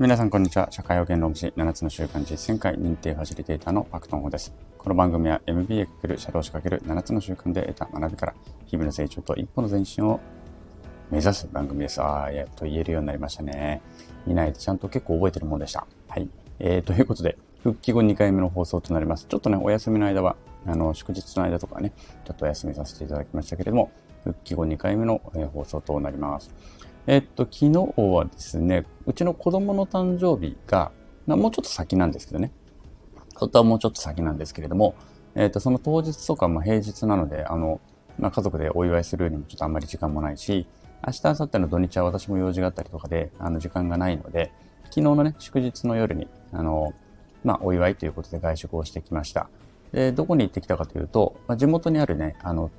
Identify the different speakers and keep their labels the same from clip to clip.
Speaker 1: 皆さんこんにちは。社会保険労務士7つの習慣実践会認定ファシリテーターのパクトンホです。この番組は MBA かける社労士かける7つの習慣で得た学びから日々の成長と一歩の前進を目指す番組です。ああ、やっと言えるようになりましたね。いないとちゃんと結構覚えてるものでした。はい。えー、ということで、復帰後2回目の放送となります。ちょっとね、お休みの間は、あの、祝日の間とかね、ちょっとお休みさせていただきましたけれども、復帰後2回目の、放送となります。えっと、昨日はですね、うちの子供の誕生日が、もうちょっと先なんですけどね。本当はもうちょっと先なんですけれども、えっと、その当日とか、まあ、平日なので、あの、まあ、家族でお祝いするにもちょっとあんまり時間もないし、明日、明後日の土日は私も用事があったりとかで、あの、時間がないので、昨日のね、祝日の夜に、あの、まあ、お祝いということで外食をしてきました。で、どこに行ってきたかというと、まあ、地元にあるね、あの、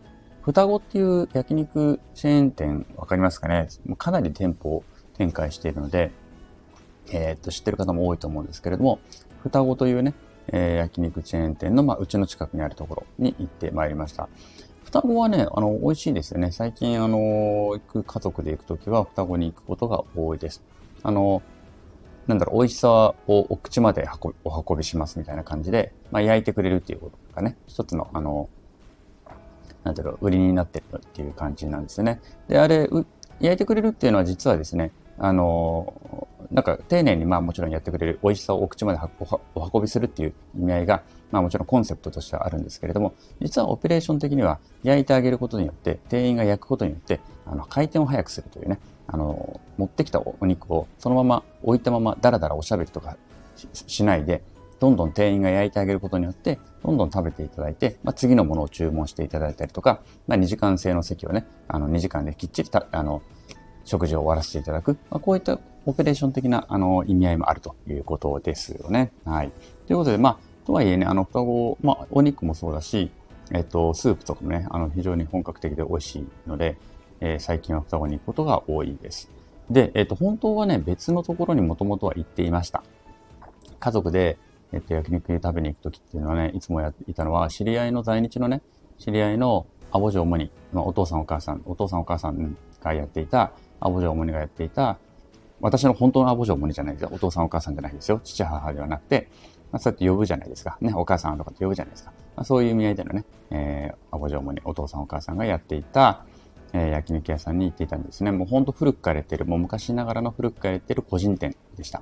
Speaker 1: 双子っていう焼肉チェーン店、わかりますかね？かなり店舗を展開しているので、えー、っと、知ってる方も多いと思うんですけれども、双子というね、えー、焼肉チェーン店の、まあ、うちの近くにあるところに行ってまいりました。双子はね、あの、美味しいですよね。最近、あの、行く、家族で行くときは双子に行くことが多いです。あの、なんだろう、美味しさをお口までお運びしますみたいな感じで、まあ、焼いてくれるっていうことがね、一つの、あの、なんだろう、売りになってるっていう感じなんですよね。で、あれ、焼いてくれるっていうのは実はですね、あの、なんか丁寧にまあもちろんやってくれる、美味しさをお口までお運びするっていう意味合いが、まあもちろんコンセプトとしてはあるんですけれども、実はオペレーション的には焼いてあげることによって、店員が焼くことによって、あの、回転を早くするというね、あの、持ってきたお肉をそのまま置いたままダラダラおしゃべりとかしないで、どんどん店員が焼いてあげることによって、どんどん食べていただいて、まあ、次のものを注文していただいたりとか、まあ、2時間制の席をね、あの、2時間できっちりた、あの、食事を終わらせていただく、まあ、こういったオペレーション的な、あの、意味合いもあるということですよね。はい。ということで、まあ、とはいえね、あの、双子、まあ、お肉もそうだし、えっと、スープとかもね、あの、非常に本格的で美味しいので、えー、最近は双子に行くことが多いです。で、えっと、本当はね、別のところにもともとは行っていました。家族で、えっと、焼肉に食べに行くときっていうのはね、いつもやっていたのは、知り合いの在日のね、知り合いのアボジョ主に、まあ、お父さんお母さん、お父さんお母さんがやっていた、アボジョ主にがやっていた、私の本当のアボジョ主にじゃないですよ。お父さんお母さんじゃないですよ。父母ではなくて、まあ、そうやって呼ぶじゃないですか。ね、お母さんとかって呼ぶじゃないですか。まあ、そういう意味合いでのね、えー、アボジョ主にお父さんお母さんがやっていた、えー、焼肉屋さんに行っていたんですね。もうほんと古くからやってる、もう昔ながらの古くからやってる個人店でした。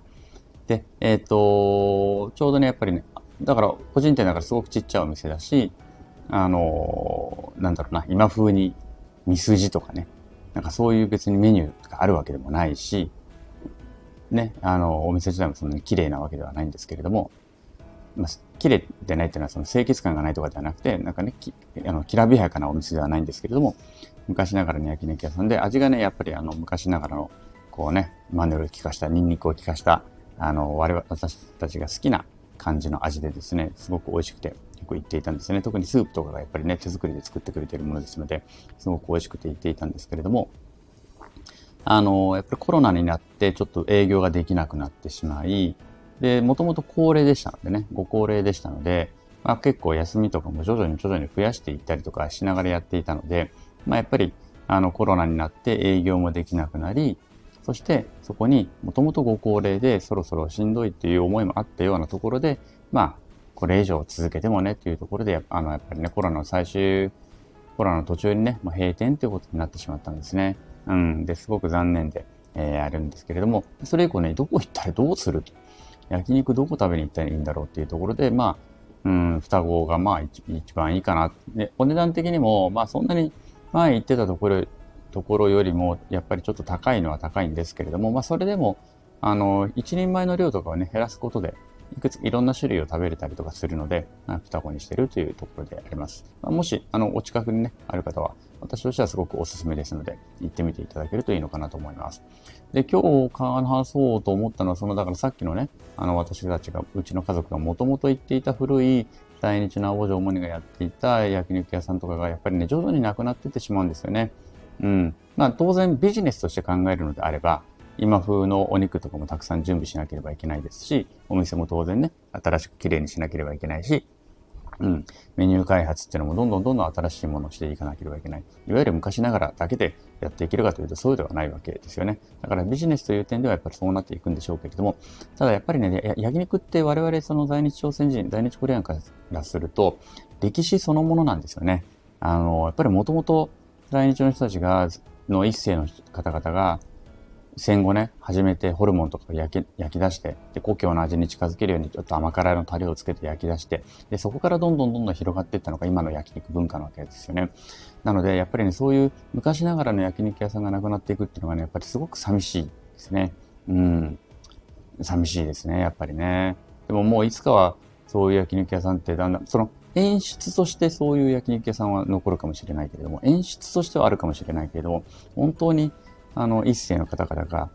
Speaker 1: で、えっ、ー、と、ちょうどね、やっぱりね、だから個人店だからすごくちっちゃいお店だし、あの、なんだろうな、今風にミスジとかね、なんかそういう別にメニューがあるわけでもないし、ね、あの、お店自体もそんなに綺麗なわけではないんですけれども、まあ、綺麗でないっていうのはその清潔感がないとかではなくて、なんかね、きあのきらびやかなお店ではないんですけれども、昔ながらの焼肉屋さんで、味がね、やっぱりあの、昔ながらの、こうね、マヌルを効かした、ニンニクを効かした、あの、我々、私たちが好きな感じの味でですね、すごく美味しくて、よく行っていたんですね。特にスープとかがやっぱりね、手作りで作ってくれているものですので、すごく美味しくて行っていたんですけれども、あの、やっぱりコロナになってちょっと営業ができなくなってしまい、で、もともと高齢でしたのでね、ご高齢でしたので、まあ結構休みとかも徐々に徐々に増やしていったりとかしながらやっていたので、まあやっぱりあのコロナになって営業もできなくなり、そしてそこにもともとご高齢でそろそろしんどいっていう思いもあったようなところで、まあ、これ以上続けてもねっていうところで、あの、やっぱりね、コロナの最終、コロナの途中にね、もう閉店ということになってしまったんですね。うん。で、すごく残念で、えー、あるんですけれども、それ以降ね、どこ行ったらどうする？焼肉どこ食べに行ったらいいんだろうっていうところで、まあ、うん、双子がまあ一番いいかな。で、お値段的にも、まあそんなに前行ってたところところよりも、やっぱりちょっと高いのは高いんですけれども、まあそれでも、あの、一人前の量とかをね、減らすことで、いくついろんな種類を食べれたりとかするので、双子にしてるというところであります。まあ、もし、あの、お近くにね、ある方は、私としてはすごくおすすめですので、行ってみていただけるといいのかなと思います。で、今日話そうと思ったのは、その、だからさっきのね、あの、私たちが、うちの家族がもともと行っていた古い在日の青女主にがやっていた焼肉屋さんとかが、やっぱりね、徐々になくなってってしまうんですよね。うん。まあ当然ビジネスとして考えるのであれば、今風のお肉とかもたくさん準備しなければいけないですし、お店も当然ね、新しく綺麗にしなければいけないし、うん、メニュー開発っていうのもどんどんどんどん新しいものをしていかなければいけない。いわゆる昔ながらだけでやっていけるかというとそうではないわけですよね。だからビジネスという点ではやっぱりそうなっていくんでしょうけれども、ただやっぱりね、焼肉って我々その在日朝鮮人、在日コリアンからすると、歴史そのものなんですよね。あの、やっぱりもともと在日の人たちが、の一世の方々が、戦後ね、初めてホルモンとか焼き焼き出して、で、故郷の味に近づけるようにちょっと甘辛いのタレをつけて焼き出して、で、そこからどんどんどんどん広がっていったのが今の焼肉文化なわけですよね。なので、やっぱりね、そういう昔ながらの焼肉屋さんがなくなっていくっていうのがね、やっぱりすごく寂しいですね。うん。寂しいですね、やっぱりね。でももういつかはそういう焼肉屋さんってだんだん、その演出としてそういう焼肉屋さんは残るかもしれないけれども、演出としてはあるかもしれないけれども、本当にあの、一世の方々が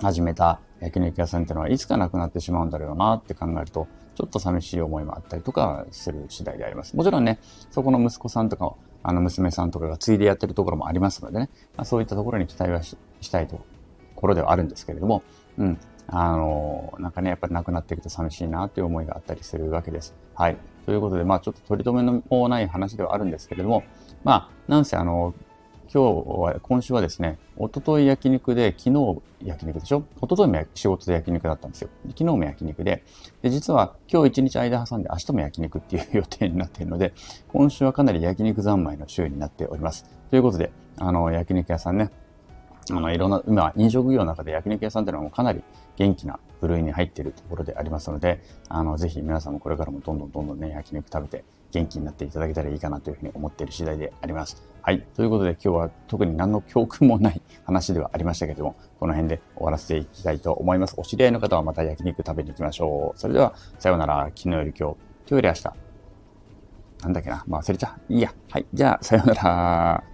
Speaker 1: 始めた焼肉屋さんっていうのはいつかなくなってしまうんだろうなって考えると、ちょっと寂しい思いもあったりとかする次第であります。もちろんね、そこの息子さんとか、あの娘さんとかがついでやってるところもありますのでね、まあ、そういったところに期待はしたいところではあるんですけれども、うん。あの、なんかね、やっぱりなくなっていくと寂しいなという思いがあったりするわけです。はい。ということで、まあちょっと取り留めのない話ではあるんですけれども、まあ、なんせあの、今日は、今週はですね、おととい焼肉で、昨日焼肉でしょ？おとといも仕事で焼肉だったんですよ。昨日も焼肉で、で、実は今日一日間挟んで明日も焼肉っていう予定になっているので、今週はかなり焼肉三昧の週になっております。ということで、あの、焼肉屋さんね、あの、いろんな、今、飲食業の中で焼肉屋さんっていうのはもうかなり元気な部類に入っているところでありますので、あの、ぜひ皆さんもこれからもどんどんどんどんね、焼肉食べて元気になっていただけたらいいかなというふうに思っている次第であります。はい。ということで今日は特に何の教訓もない話ではありましたけども、この辺で終わらせていきたいと思います。お知り合いの方はまた焼肉食べに行きましょう。それでは、さようなら。昨日より今日、今日より明日。なんだっけな。まあ忘れちゃう。いいや。はい。じゃあ、さようなら。